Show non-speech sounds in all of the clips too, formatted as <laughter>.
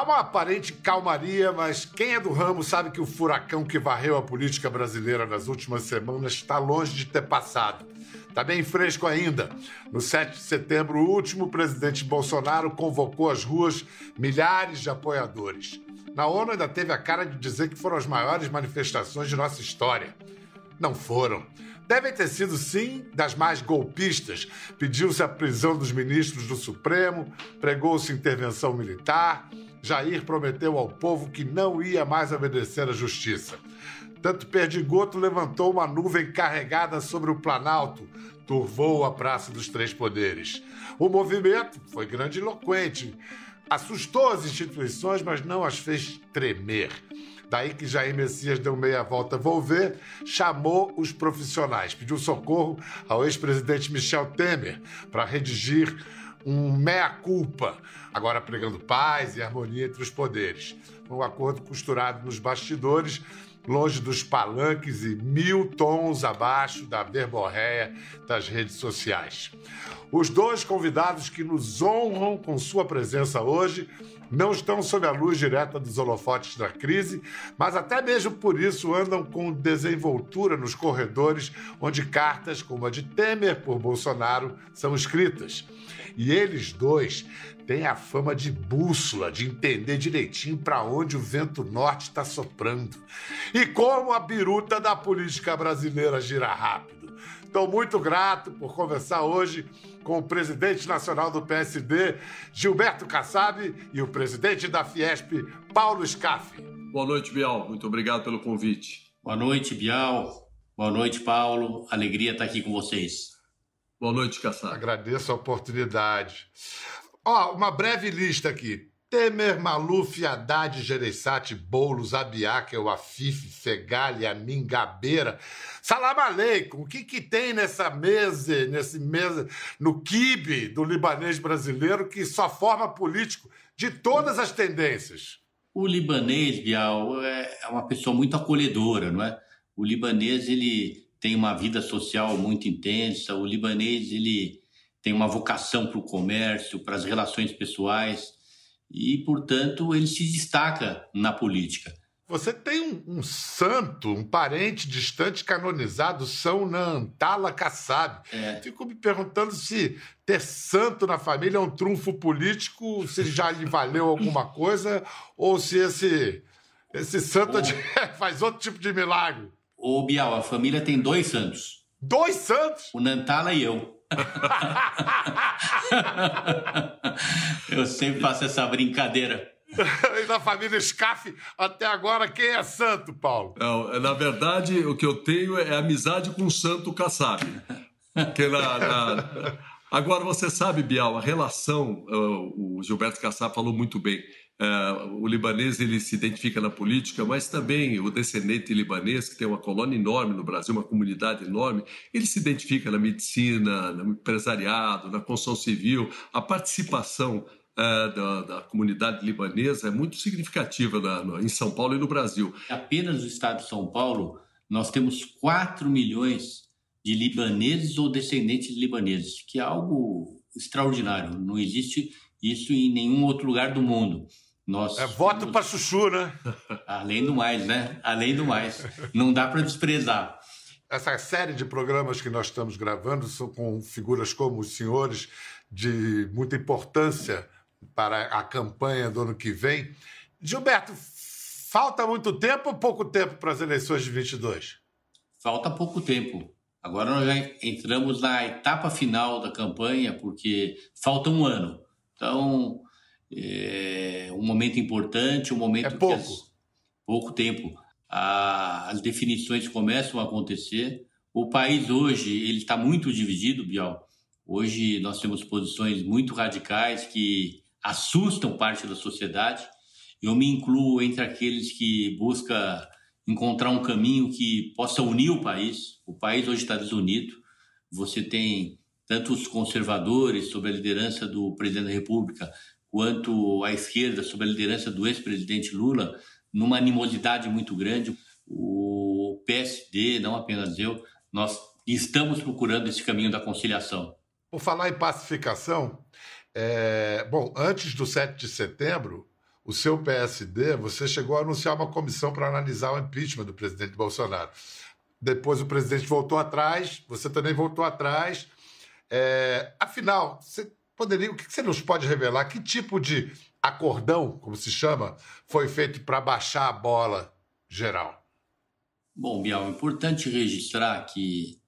Há uma aparente calmaria, mas quem é do ramo sabe que o furacão que varreu a política brasileira nas últimas semanas está longe de ter passado. Está bem fresco ainda. No 7 de setembro último, o presidente Bolsonaro convocou às ruas milhares de apoiadores. Na ONU ainda teve a cara de dizer que foram as maiores manifestações de nossa história. Não foram. Devem ter sido, sim, das mais golpistas. Pediu-se a prisão dos ministros do Supremo, pregou-se intervenção militar. Jair prometeu ao povo que não ia mais obedecer à justiça. Tanto Perdigoto levantou uma nuvem carregada sobre o Planalto, turvou a Praça dos Três Poderes. O movimento foi grandiloquente, assustou as instituições, mas não as fez tremer. Daí que Jair Messias deu meia volta volver, chamou os profissionais, pediu socorro ao ex-presidente Michel Temer para redigir um meia-culpa, agora pregando paz e harmonia entre os poderes. Um acordo costurado nos bastidores, longe dos palanques e mil tons abaixo da verborréia das redes sociais. Os dois convidados que nos honram com sua presença hoje não estão sob a luz direta dos holofotes da crise, mas até mesmo por isso andam com desenvoltura nos corredores onde cartas como a de Temer por Bolsonaro são escritas. E eles dois têm a fama de bússola, de entender direitinho para onde o vento norte está soprando. E como a biruta da política brasileira gira rápido. Estou muito grato por conversar hoje com o presidente nacional do PSD, Gilberto Kassab, e o presidente da Fiesp, Paulo Scaff. Boa noite, Bial. Muito obrigado pelo convite. Boa noite, Bial. Boa noite, Paulo. Alegria estar aqui com vocês. Boa noite, Kassab. Agradeço a oportunidade. Ó, uma breve lista aqui. Temer, Maluf, Haddad, Gereissati, Boulos, Abiakel, Afif, Fegali, Amin, Gabeira. Salam aleikum. O que, que tem nessa mesa, nesse mesa, no kibe do libanês brasileiro que só forma político de todas as tendências? O libanês, Bial, é, é uma pessoa muito acolhedora, não é? O libanês, ele tem uma vida social muito intensa. O libanês, ele tem uma vocação para o comércio, para as relações pessoais e, portanto, ele se destaca na política. Você tem um, um santo, um parente distante canonizado, São Nantala Kassab. É. Fico me perguntando se ter santo na família é um trunfo político, se já lhe valeu alguma coisa, ou se esse, esse santo <laughs> <laughs> faz outro tipo de milagre. Ô, Bial, a família tem dois santos. Dois santos? O Nantala e eu. <laughs> eu sempre faço essa brincadeira. e na família Scaff, até agora, quem é santo, Paulo? Não, na verdade, o que eu tenho é amizade com o santo Kassab. Que na, na... Agora, você sabe, Bial, a relação, uh, o Gilberto Kassab falou muito bem, Uh, o libanês ele se identifica na política, mas também o descendente libanês, que tem uma colônia enorme no Brasil, uma comunidade enorme, ele se identifica na medicina, no empresariado, na construção civil. A participação uh, da, da, comunidade libanesa é muito significativa na, no, em São Paulo e no Brasil. Apenas no estado de São Paulo, nós temos 4 milhões de libaneses ou descendentes de libaneses, que é algo extraordinário. Não existe isso em nenhum outro lugar do mundo. Nós é voto para chuchu, né? <laughs> Além do mais, né? Além do mais. Não dá para desprezar. Essa série de programas que nós estamos gravando são com figuras como os senhores de muita importância para a campanha do ano que vem. Gilberto, falta muito tempo ou pouco tempo para as eleições de 22? Falta pouco tempo. Agora nós já entramos na etapa final da campanha, porque falta um ano. Então, é um momento importante, um momento é pouco. As, pouco tempo. A, as definições começam a acontecer. O país hoje ele está muito dividido, Bial. Hoje nós temos posições muito radicais que assustam parte da sociedade. Eu me incluo entre aqueles que busca encontrar um caminho que possa unir o país. O país hoje está desunido. Você tem tanto os conservadores sob a liderança do presidente da República quanto a esquerda, sob a liderança do ex-presidente Lula, numa animosidade muito grande. O PSD, não apenas eu, nós estamos procurando esse caminho da conciliação. Por falar em pacificação, é... bom, antes do 7 de setembro, o seu PSD, você chegou a anunciar uma comissão para analisar o impeachment do presidente Bolsonaro. Depois o presidente voltou atrás, você também voltou atrás. É, afinal, você poderia, o que você nos pode revelar? Que tipo de acordão, como se chama, foi feito para baixar a bola geral? Bom, Bial, é importante registrar que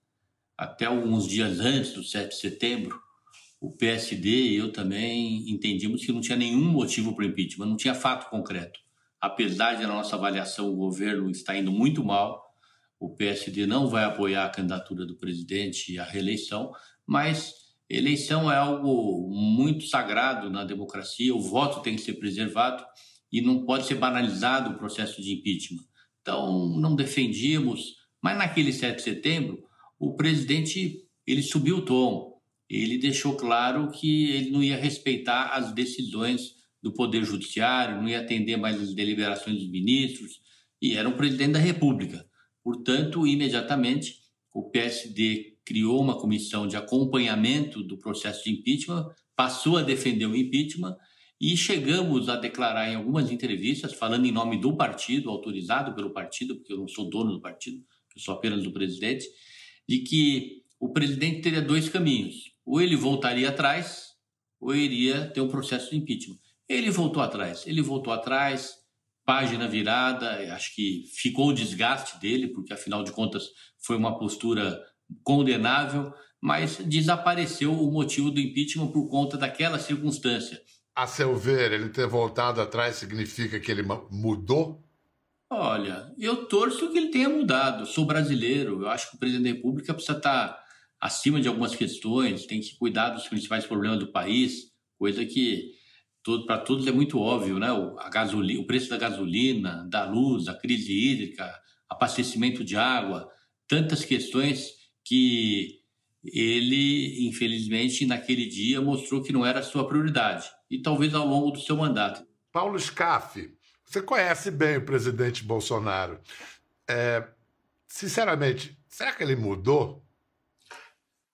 até alguns dias antes do 7 de setembro, o PSD e eu também entendíamos que não tinha nenhum motivo para impeachment, não tinha fato concreto. Apesar de, na nossa avaliação, o governo está indo muito mal, o PSD não vai apoiar a candidatura do presidente à reeleição, mas eleição é algo muito sagrado na democracia, o voto tem que ser preservado e não pode ser banalizado o processo de impeachment. Então, não defendíamos, mas naquele 7 de setembro, o presidente ele subiu o tom, ele deixou claro que ele não ia respeitar as decisões do Poder Judiciário, não ia atender mais as deliberações dos ministros, e era um presidente da República. Portanto, imediatamente, o PSD criou uma comissão de acompanhamento do processo de impeachment, passou a defender o impeachment e chegamos a declarar em algumas entrevistas, falando em nome do partido, autorizado pelo partido, porque eu não sou dono do partido, eu sou apenas do presidente, de que o presidente teria dois caminhos ou ele voltaria atrás, ou iria ter um processo de impeachment. Ele voltou atrás, ele voltou atrás, página virada, acho que ficou o desgaste dele, porque afinal de contas foi uma postura condenável, mas desapareceu o motivo do impeachment por conta daquela circunstância. A seu ver, ele ter voltado atrás significa que ele mudou? Olha, eu torço que ele tenha mudado. Sou brasileiro, eu acho que o presidente da República precisa estar acima de algumas questões, tem que cuidar dos principais problemas do país, coisa que para todos é muito óbvio, né? O, gasolina, o preço da gasolina, da luz, a crise hídrica, abastecimento de água, tantas questões que ele, infelizmente, naquele dia mostrou que não era a sua prioridade e talvez ao longo do seu mandato. Paulo Scaff, você conhece bem o presidente Bolsonaro. É, sinceramente, será que ele mudou?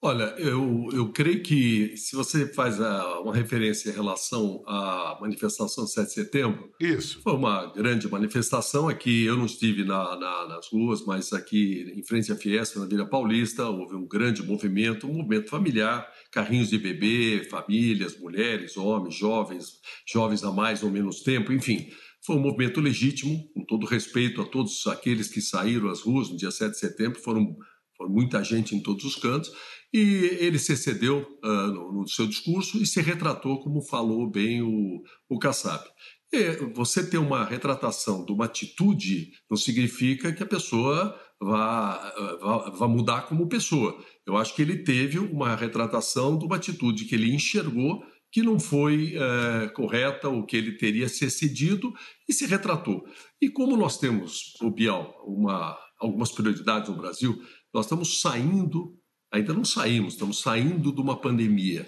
Olha, eu, eu creio que se você faz a, uma referência em relação à manifestação de 7 de setembro, isso foi uma grande manifestação. Aqui eu não estive na, na, nas ruas, mas aqui em frente à Fiesta, na Vila Paulista, houve um grande movimento, um movimento familiar, carrinhos de bebê, famílias, mulheres, homens, jovens, jovens há mais ou menos tempo, enfim. Foi um movimento legítimo, com todo respeito a todos aqueles que saíram às ruas no dia 7 de setembro, foram, foram muita gente em todos os cantos. E ele se excedeu uh, no, no, seu discurso e se retratou, como falou bem o, o Kassab. E você ter uma retratação de uma atitude não significa que a pessoa vá, vá, vá mudar como pessoa. Eu acho que ele teve uma retratação de uma atitude que ele enxergou que não foi uh, correta ou que ele teria se excedido e se retratou. E como nós temos, o Bial, uma, algumas prioridades no Brasil, nós estamos saindo Ainda não saímos, estamos saindo de uma pandemia.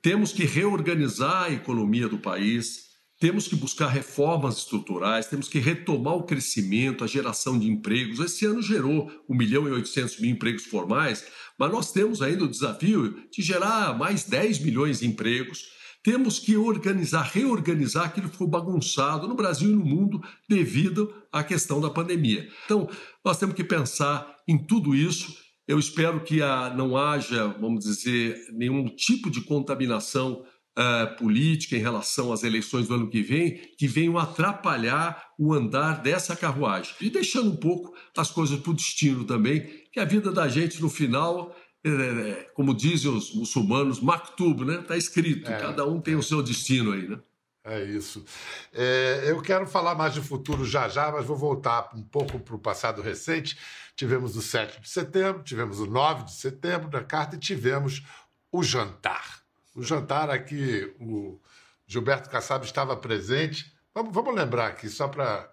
Temos que reorganizar a economia do país, temos que buscar reformas estruturais, temos que retomar o crescimento, a geração de empregos. Esse ano gerou 1 milhão e 800 mil empregos formais, mas nós temos ainda o desafio de gerar mais 10 milhões de empregos. Temos que organizar, reorganizar aquilo que foi bagunçado no Brasil e no mundo devido à questão da pandemia. Então, nós temos que pensar em tudo isso eu espero que a, não haja, vamos dizer, nenhum tipo de contaminação uh, política em relação às eleições do ano que vem, que venham atrapalhar o andar dessa carruagem. E deixando um pouco as coisas para o destino também, que a vida da gente no final é, é, é como dizem os muçulmanos, maktub, né? Está escrito, é, cada um tem o seu destino aí, né? É isso. É, eu quero falar mais de futuro já já, mas vou voltar um pouco para o passado recente. Tivemos o 7 de setembro, tivemos o 9 de setembro da carta e tivemos o jantar. O jantar aqui, o Gilberto Kassab estava presente. Vamos, vamos lembrar aqui, só para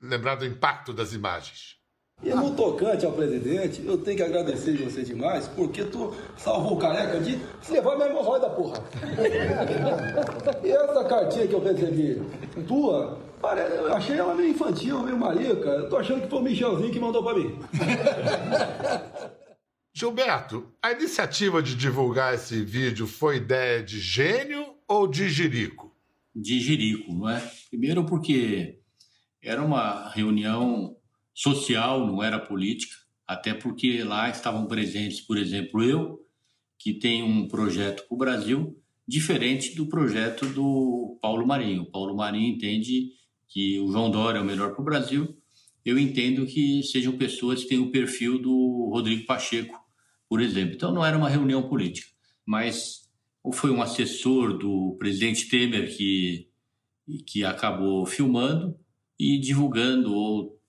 lembrar do impacto das imagens. E no tocante ao presidente, eu tenho que agradecer de você demais, porque tu salvou o careca de levar minha hemorroida, porra. e essa cartinha que eu recebi, tua, eu achei ela meio infantil, meio marica. Eu tô achando que foi o Michelzinho que mandou para mim. <laughs> Gilberto, a iniciativa de divulgar esse vídeo foi ideia de gênio ou de jirico? de Jerico, não é? Primeiro porque era uma reunião social, não era política, até porque lá estavam presentes, por exemplo, eu, que tenho um projeto para o Brasil diferente do projeto do Paulo Marinho. O Paulo Marinho entende que o João Dória é o melhor para o Brasil. Eu entendo que sejam pessoas que têm o perfil do Rodrigo Pacheco, por exemplo. Então não era uma reunião política, mas foi um assessor do presidente Temer que, que acabou filmando e divulgando ou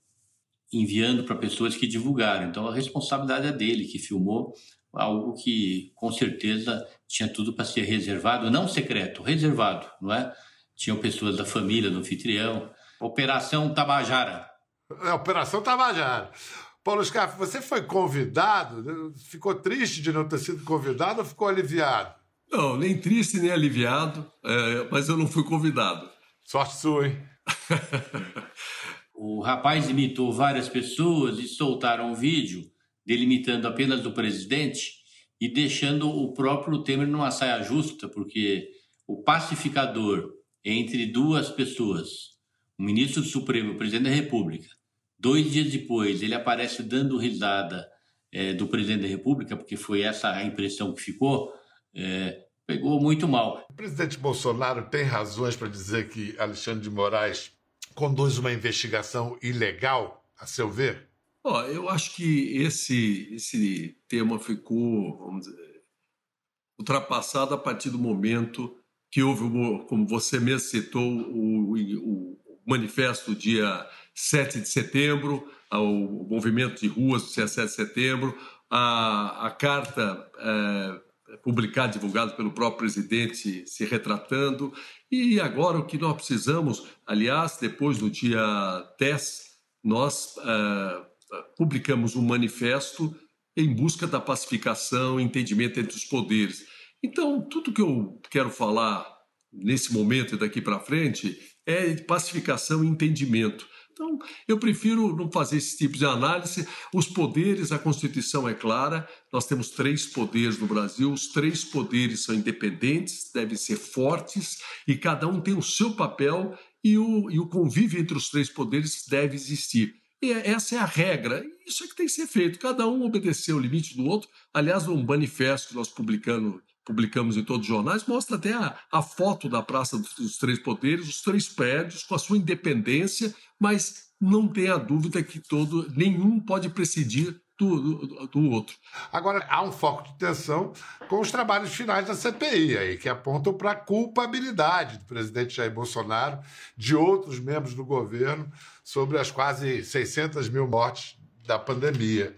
enviando para pessoas que divulgaram. Então a responsabilidade é dele que filmou algo que com certeza tinha tudo para ser reservado, não secreto, reservado, não é? Tinham pessoas da família do anfitrião. Operação Tabajara. É, Operação Tabajara. Paulo Scarfe, você foi convidado? Ficou triste de não ter sido convidado ou ficou aliviado? Não, nem triste nem aliviado, é, mas eu não fui convidado. Sorte sua, hein? <laughs> o rapaz imitou várias pessoas e soltaram um vídeo delimitando apenas do presidente e deixando o próprio Temer numa saia justa, porque o pacificador entre duas pessoas, o ministro do Supremo, o presidente da República, dois dias depois ele aparece dando risada é, do presidente da República, porque foi essa a impressão que ficou é, pegou muito mal. O presidente Bolsonaro tem razões para dizer que Alexandre de Moraes conduz uma investigação ilegal, a seu ver? Oh, eu acho que esse, esse tema ficou, vamos dizer, ultrapassado a partir do momento que houve, como você mesmo citou, o, o, o manifesto dia 7 de setembro, o movimento de ruas do dia 7 de setembro, a, a carta é, publicado, divulgado pelo próprio presidente se retratando. E agora o que nós precisamos, aliás, depois do dia 10, nós uh, publicamos um manifesto em busca da pacificação entendimento entre os poderes. Então, tudo que eu quero falar nesse momento e daqui para frente é pacificação e entendimento. Então, eu prefiro não fazer esse tipo de análise. Os poderes, a Constituição é clara, nós temos três poderes no Brasil, os três poderes são independentes, devem ser fortes e cada um tem o seu papel e o, e o convívio entre os três poderes deve existir. E é, essa é a regra. Isso é que tem que ser feito. Cada um obedecer o limite do outro. Aliás, um manifesto que nós publicamos publicamos em todos os jornais, mostra até a, a foto da Praça dos, Três Poderes, os três prédios com a sua independência, mas não tenha dúvida que todo nenhum pode presidir do, do, do, outro. Agora, há um foco de tensão com os trabalhos finais da CPI, aí, que apontam para a culpabilidade do presidente Jair Bolsonaro, de outros membros do governo, sobre as quase 600 mil mortes da pandemia.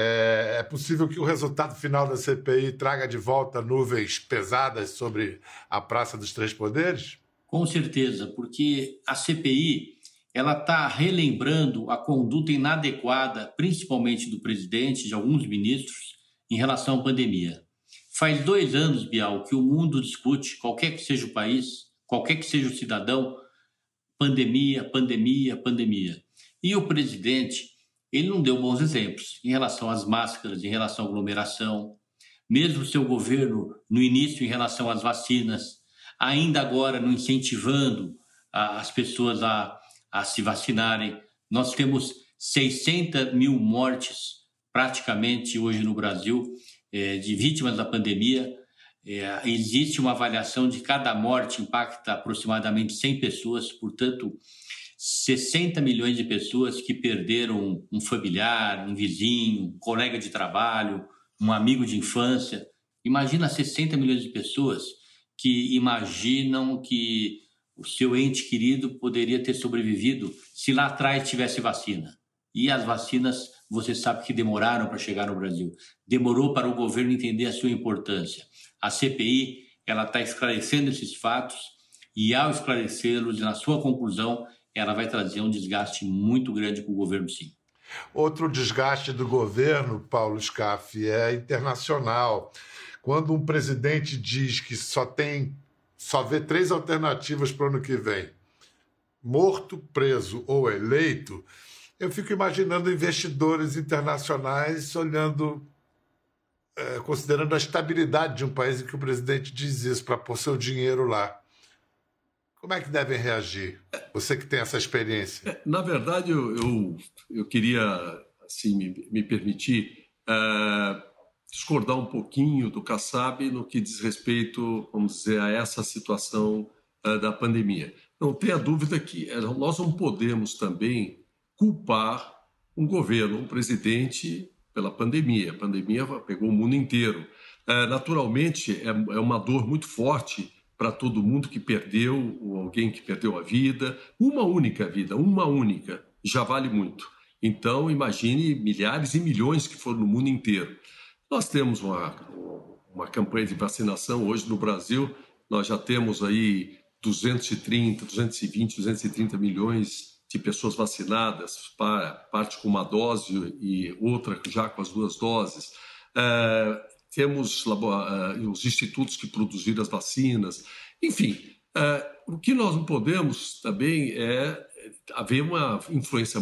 É, é possível que o resultado final da CPI traga de volta nuvens pesadas sobre a Praça dos Três Poderes? Com certeza, porque a CPI ela está relembrando a conduta inadequada, principalmente do presidente, de alguns ministros, em relação à pandemia. Faz dois anos, Bial, que o mundo discute, qualquer que seja o país, qualquer que seja o cidadão, pandemia, pandemia, pandemia. E o presidente ele não deu bons exemplos em relação às máscaras, em relação à aglomeração, mesmo seu governo no início em relação às vacinas, ainda agora não incentivando as pessoas a, a se vacinarem. Nós temos 600 mil mortes praticamente hoje no Brasil é, de vítimas da pandemia. É, existe uma avaliação de cada morte impacta aproximadamente 100 pessoas, portanto, 60 milhões de pessoas que perderam um familiar, um vizinho, um colega de trabalho, um amigo de infância. Imagina 60 milhões de pessoas que imaginam que o seu ente querido poderia ter sobrevivido se lá atrás tivesse vacina. E as vacinas, você sabe que demoraram para chegar no Brasil. Demorou para o governo entender a sua importância. A CPI, ela está esclarecendo esses fatos e ao esclarecê-los, na sua conclusão, ela vai trazer um desgaste muito grande para o governo, sim. Outro desgaste do governo, Paulo Scaff, é internacional. Quando um presidente diz que só tem, só vê três alternativas para o ano que vem: morto, preso ou eleito, eu fico imaginando investidores internacionais olhando, é, considerando a estabilidade de um país em que o presidente diz isso para pôr seu dinheiro lá. Como é que devem reagir? Você que tem essa experiência. Na verdade, eu, eu, eu queria assim, me, me permitir uh, discordar um pouquinho do Kassab no que diz respeito, vamos dizer, a essa situação uh, da pandemia. Não tenha dúvida que eh, nós não podemos também culpar um governo, um presidente pela pandemia. A pandemia pegou o mundo inteiro. Uh, naturalmente, é, é uma dor muito forte para todo mundo que perdeu, ou alguém que perdeu a vida. Uma única vida, uma única, já vale muito. Então, imagine milhares e milhões que foram no mundo inteiro. Nós temos uma, uma campanha de vacinação hoje no Brasil, nós já temos aí 230, 220, 230 milhões de pessoas vacinadas, parte com uma dose e outra já com as duas doses. É, temos uh, os institutos que produziram as vacinas. Enfim, uh, o que nós não podemos também é haver uma influência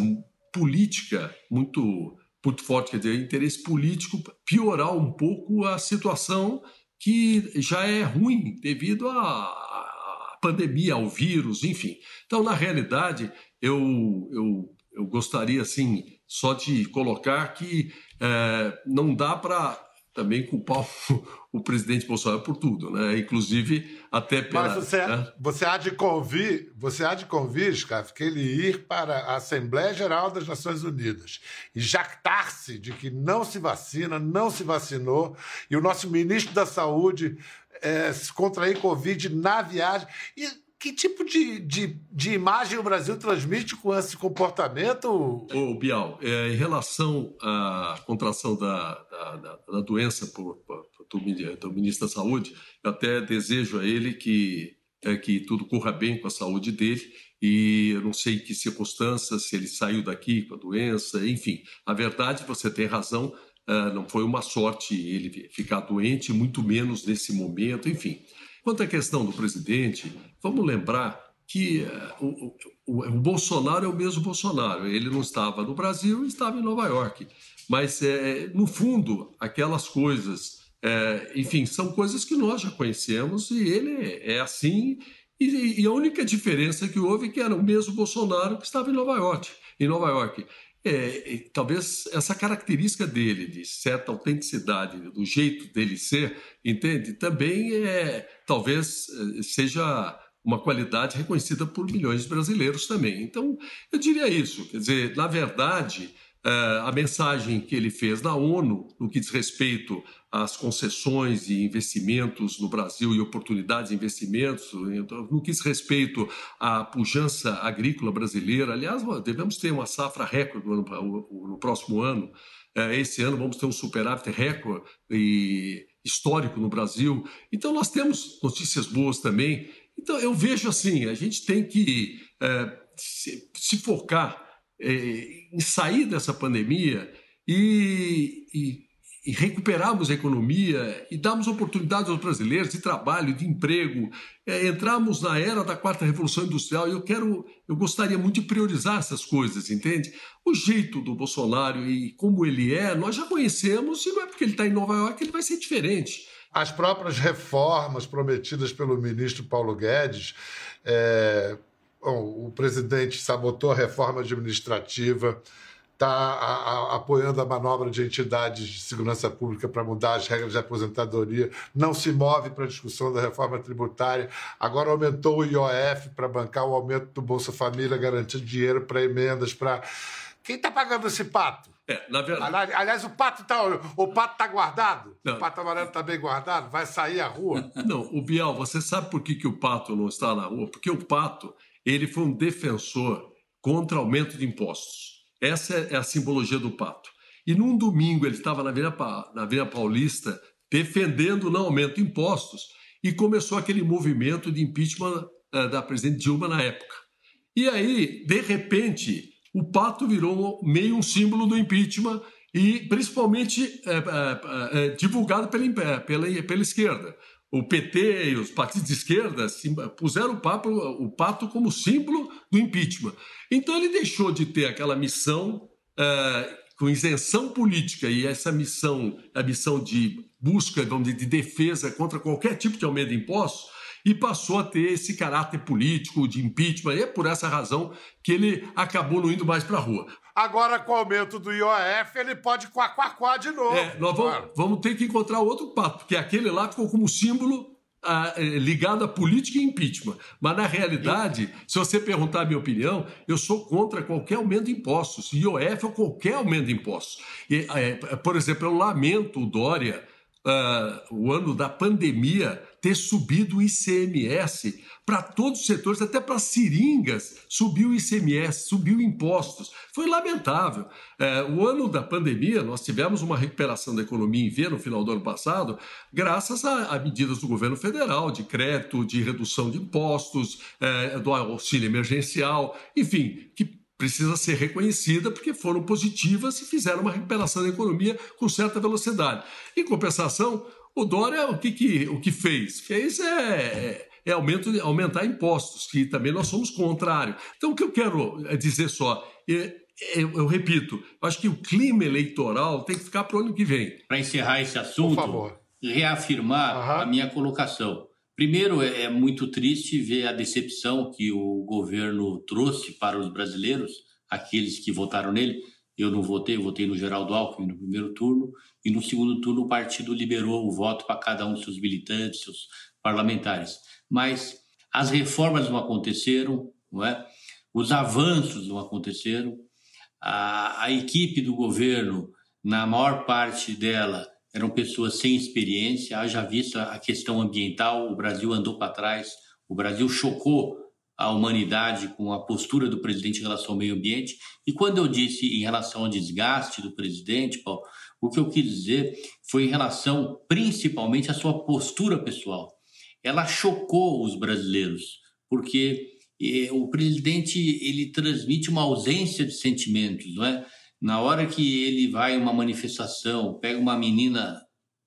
política muito, muito forte, quer dizer, interesse político piorar um pouco a situação que já é ruim devido à pandemia, ao vírus, enfim. Então, na realidade, eu, eu, eu gostaria, assim, só de colocar que é, não dá para também culpar o, <laughs> o, presidente Bolsonaro por tudo, né? Inclusive até pela. Mas você, né? você há de convir, você há de convir, Scarf, que ele ir para a Assembleia Geral das Nações Unidas e jactar-se de que não se vacina, não se vacinou, e o nosso ministro da Saúde é, se contrair Covid na viagem. E que tipo de, de, de, imagem o Brasil transmite com esse comportamento? Ô, Bial, é, em relação à contração da, da, da doença por, por, do, do, ministro da Saúde, eu até desejo a ele que, é, que tudo corra bem com a saúde dele e eu não sei em que circunstâncias, se ele saiu daqui com a doença, enfim. A verdade, você tem razão, é, não foi uma sorte ele ficar doente, muito menos nesse momento, enfim. Quanto à questão do presidente, vamos lembrar que uh, o, o, o, Bolsonaro é o mesmo Bolsonaro. Ele não estava no Brasil, estava em Nova York. Mas, é, no fundo, aquelas coisas, é, enfim, são coisas que nós já conhecemos e ele é assim. E, e, a única diferença que houve é que era o mesmo Bolsonaro que estava em Nova York. Em Nova York. É, talvez essa característica dele, de certa autenticidade, do jeito dele ser, entende? Também é, talvez eh, seja uma qualidade reconhecida por milhões de brasileiros também. Então, eu diria isso. Quer dizer, na verdade, eh, a mensagem que ele fez na ONU, no que diz respeito às concessões e investimentos no Brasil e oportunidades de investimentos, no que diz respeito à pujança agrícola brasileira. Aliás, devemos ter uma safra recorde no, no próximo ano. Eh, esse ano vamos ter um superávit recorde e histórico no Brasil. Então, nós temos notícias boas também. Então, eu vejo assim: a gente tem que é, se, se, focar é, em sair dessa pandemia e, e e recuperarmos a economia e darmos oportunidades aos brasileiros de trabalho, de emprego. É, entramos na era da quarta revolução industrial e eu quero, eu gostaria muito de priorizar essas coisas, entende? O jeito do Bolsonaro e como ele é, nós já conhecemos e não é porque ele está em Nova York que ele vai ser diferente. As próprias reformas prometidas pelo ministro Paulo Guedes, é, bom, o presidente sabotou a reforma administrativa está apoiando a manobra de entidades de segurança pública para mudar as regras de aposentadoria, não se move para a discussão da reforma tributária, agora aumentou o IOF para bancar o aumento do Bolsa Família, garantir dinheiro para emendas, para... Quem está pagando esse pato? É, na verdade. Aliás, o pato está o pato tá guardado? Não. O pato amarelo está bem guardado? Vai sair à rua? <laughs> Não, o Bial, você sabe por que, que o pato não está na rua? Porque o pato ele foi um defensor contra aumento de impostos. Essa é a simbologia do pato. E num domingo ele estava na Avenida, na Avenida Paulista defendendo o não aumento de impostos e começou aquele movimento de impeachment uh, da presidente Dilma na época. E aí, de repente, o pato virou meio um símbolo do impeachment e principalmente é, é, divulgado pela, pela, pela esquerda. O PT e os partidos de esquerda puseram o, papo, o pato como símbolo do impeachment. Então ele deixou de ter aquela missão uh, com isenção política e essa missão, a missão de busca de defesa contra qualquer tipo de aumento de impostos, e passou a ter esse caráter político de impeachment. E é por essa razão que ele acabou não indo mais para a rua. Agora, com o aumento do IOF, ele pode quaquaquá de novo. É, nós vamos, claro. vamos ter que encontrar outro papo, porque aquele lá ficou como símbolo é, ligado à política e impeachment. Mas, na realidade, se você perguntar a minha opinião, eu sou contra qualquer aumento de impostos, IOF ou qualquer aumento de impostos. E, é, por exemplo, eu lamento o Dória, uh, o ano da pandemia, ter subido o ICMS para todos os setores, até para seringas, subiu o ICMS, subiu impostos. Foi lamentável. É, o ano da pandemia, nós tivemos uma recuperação da economia em V no final do ano passado, graças a, a medidas do governo federal, de crédito, de redução de impostos, é, do auxílio emergencial, enfim, que precisa ser reconhecida porque foram positivas e fizeram uma recuperação da economia com certa velocidade. Em compensação, o Dória, o que, que, o que fez? Fez é, é aumento, aumentar impostos, que também nós somos contrário. Então, o que eu quero é dizer só, é, é, eu repito, acho que o clima eleitoral tem que ficar para o ano que vem. Para encerrar esse assunto, reafirmar uhum. a minha colocação. Primeiro, é muito triste ver a decepção que o governo trouxe para os brasileiros, aqueles que votaram nele. Eu não votei, eu votei no Geraldo Alckmin no primeiro turno, e no segundo turno o partido liberou o voto para cada um dos seus militantes, seus parlamentares. Mas as reformas não aconteceram, não é? os avanços não aconteceram, a, a equipe do governo, na maior parte dela, eram pessoas sem experiência, haja vista a questão ambiental, o Brasil andou para trás, o Brasil chocou a humanidade com a postura do presidente em relação ao meio ambiente. E quando eu disse em relação ao desgaste do presidente, Paulo, o que eu quis dizer foi em relação principalmente à sua postura pessoal. Ela chocou os brasileiros, porque eh, o presidente ele transmite uma ausência de sentimentos, não é? Na hora que ele vai uma manifestação, pega uma menina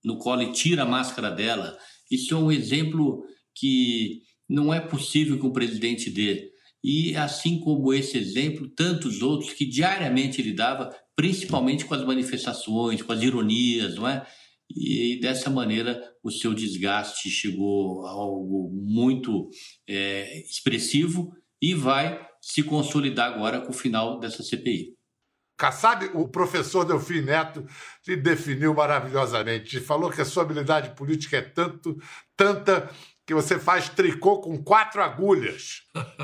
no colo e tira a máscara dela, isso é um exemplo que não é possível que um presidente dê. E assim como esse exemplo, tantos outros que diariamente ele dava, principalmente com as manifestações, com as ironias, não é? E dessa maneira o seu desgaste chegou a algo muito é, expressivo e vai se consolidar agora com o final dessa CPI. Kassab, o professor Delfim Neto te definiu maravilhosamente. Falou que a sua habilidade política é tanto, tanta que você faz tricô com quatro agulhas.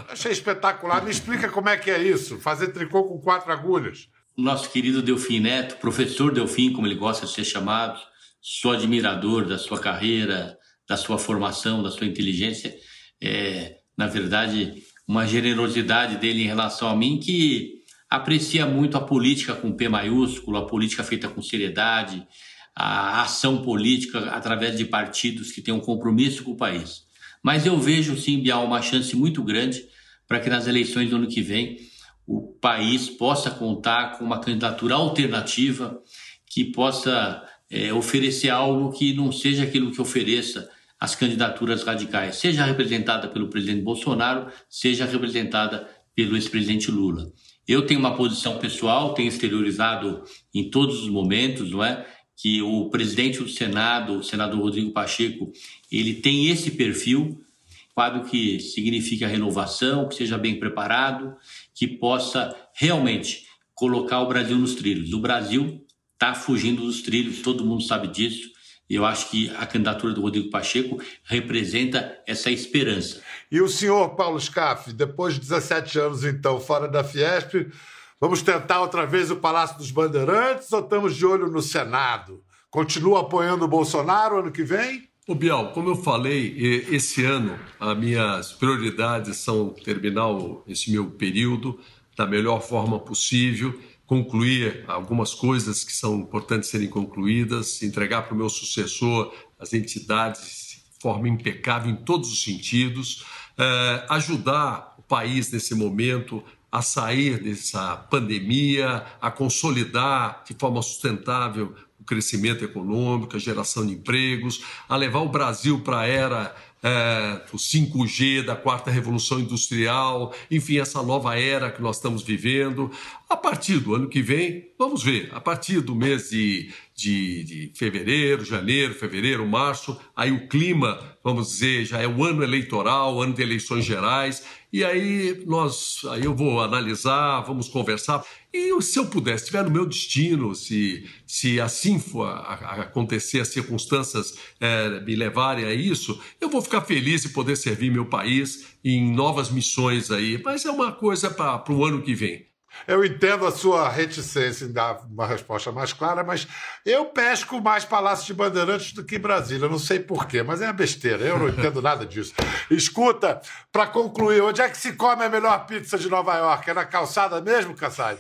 Achei espetacular. Me explica como é que é isso, fazer tricô com quatro agulhas. Nosso querido Delfim Neto, professor Delfim, como ele gosta de ser chamado, sou admirador da sua carreira, da sua formação, da sua inteligência. É, na verdade, uma generosidade dele em relação a mim que aprecia muito a política com P maiúsculo, a política feita com seriedade, a ação política através de partidos que têm um compromisso com o país. Mas eu vejo, sim, Bial, uma chance muito grande para que nas eleições do ano que vem o país possa contar com uma candidatura alternativa que possa é, oferecer algo que não seja aquilo que ofereça as candidaturas radicais, seja representada pelo presidente Bolsonaro, seja representada pelo ex-presidente Lula. Eu tenho uma posição pessoal, tenho exteriorizado em todos os momentos, não é? que o presidente do Senado, o senador Rodrigo Pacheco, ele tem esse perfil, quadro que significa renovação, que seja bem preparado, que possa realmente colocar o Brasil nos trilhos. O Brasil está fugindo dos trilhos, todo mundo sabe disso. Eu acho que a candidatura do Rodrigo Pacheco representa essa esperança. E o senhor Paulo Scaff, depois de 17 anos, então, fora da Fiesp, Vamos tentar outra vez o Palácio dos Bandeirantes ou estamos de olho no Senado? Continua apoiando o Bolsonaro ano que vem? O Bial, como eu falei, esse ano as minhas prioridades são terminar esse meu período da melhor forma possível, concluir algumas coisas que são importantes serem concluídas, entregar para o meu sucessor as entidades de forma impecável em todos os sentidos, eh, ajudar o país nesse momento a sair dessa pandemia, a consolidar de forma sustentável o crescimento econômico, a geração de empregos, a levar o Brasil para a era é, do 5G, da quarta revolução industrial, enfim, essa nova era que nós estamos vivendo. A partir do ano que vem, vamos ver, a partir do mês de, de, de fevereiro, janeiro, fevereiro, março, aí o clima, vamos dizer, já é o ano eleitoral, ano de eleições gerais, e aí nós, aí eu vou analisar, vamos conversar. E se eu puder, se estiver no meu destino, se, se assim for acontecer, as circunstâncias é, me levarem a isso, eu vou ficar feliz de poder servir meu país em novas missões aí. Mas é uma coisa para o ano que vem. Eu entendo a sua reticência em dar uma resposta mais clara, mas eu pesco mais Palácio de Bandeirantes do que Brasília. Não sei porquê, mas é uma besteira. Eu não entendo nada disso. Escuta, para concluir, onde é que se come a melhor pizza de Nova York? É na calçada mesmo, Kassai?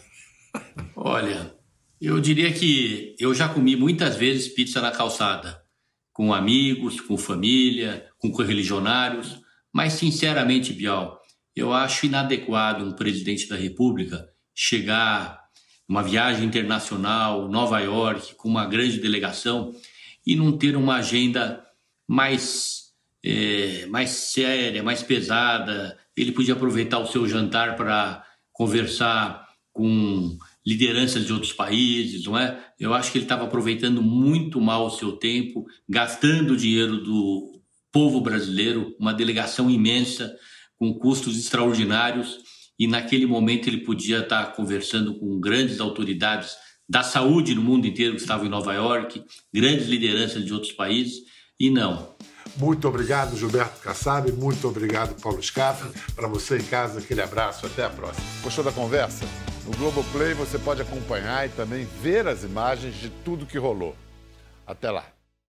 Olha, eu diria que eu já comi muitas vezes pizza na calçada, com amigos, com família, com correligionários, mas sinceramente, Bial, eu acho inadequado um presidente da República chegar uma viagem internacional, Nova York, com uma grande delegação e não ter uma agenda mais, é, mais séria, mais pesada. Ele podia aproveitar o seu jantar para conversar com lideranças de outros países, não é? Eu acho que ele estava aproveitando muito mal o seu tempo, gastando o dinheiro do povo brasileiro, uma delegação imensa, com custos extraordinários e naquele momento ele podia estar conversando com grandes autoridades da saúde no mundo inteiro que estavam em Nova York, grandes lideranças de outros países, e não. Muito obrigado, Gilberto Kassab. Muito obrigado, Paulo Scaff. Para você em casa, aquele abraço. Até a próxima. Gostou da conversa? No Globoplay você pode acompanhar e também ver as imagens de tudo que rolou. Até lá.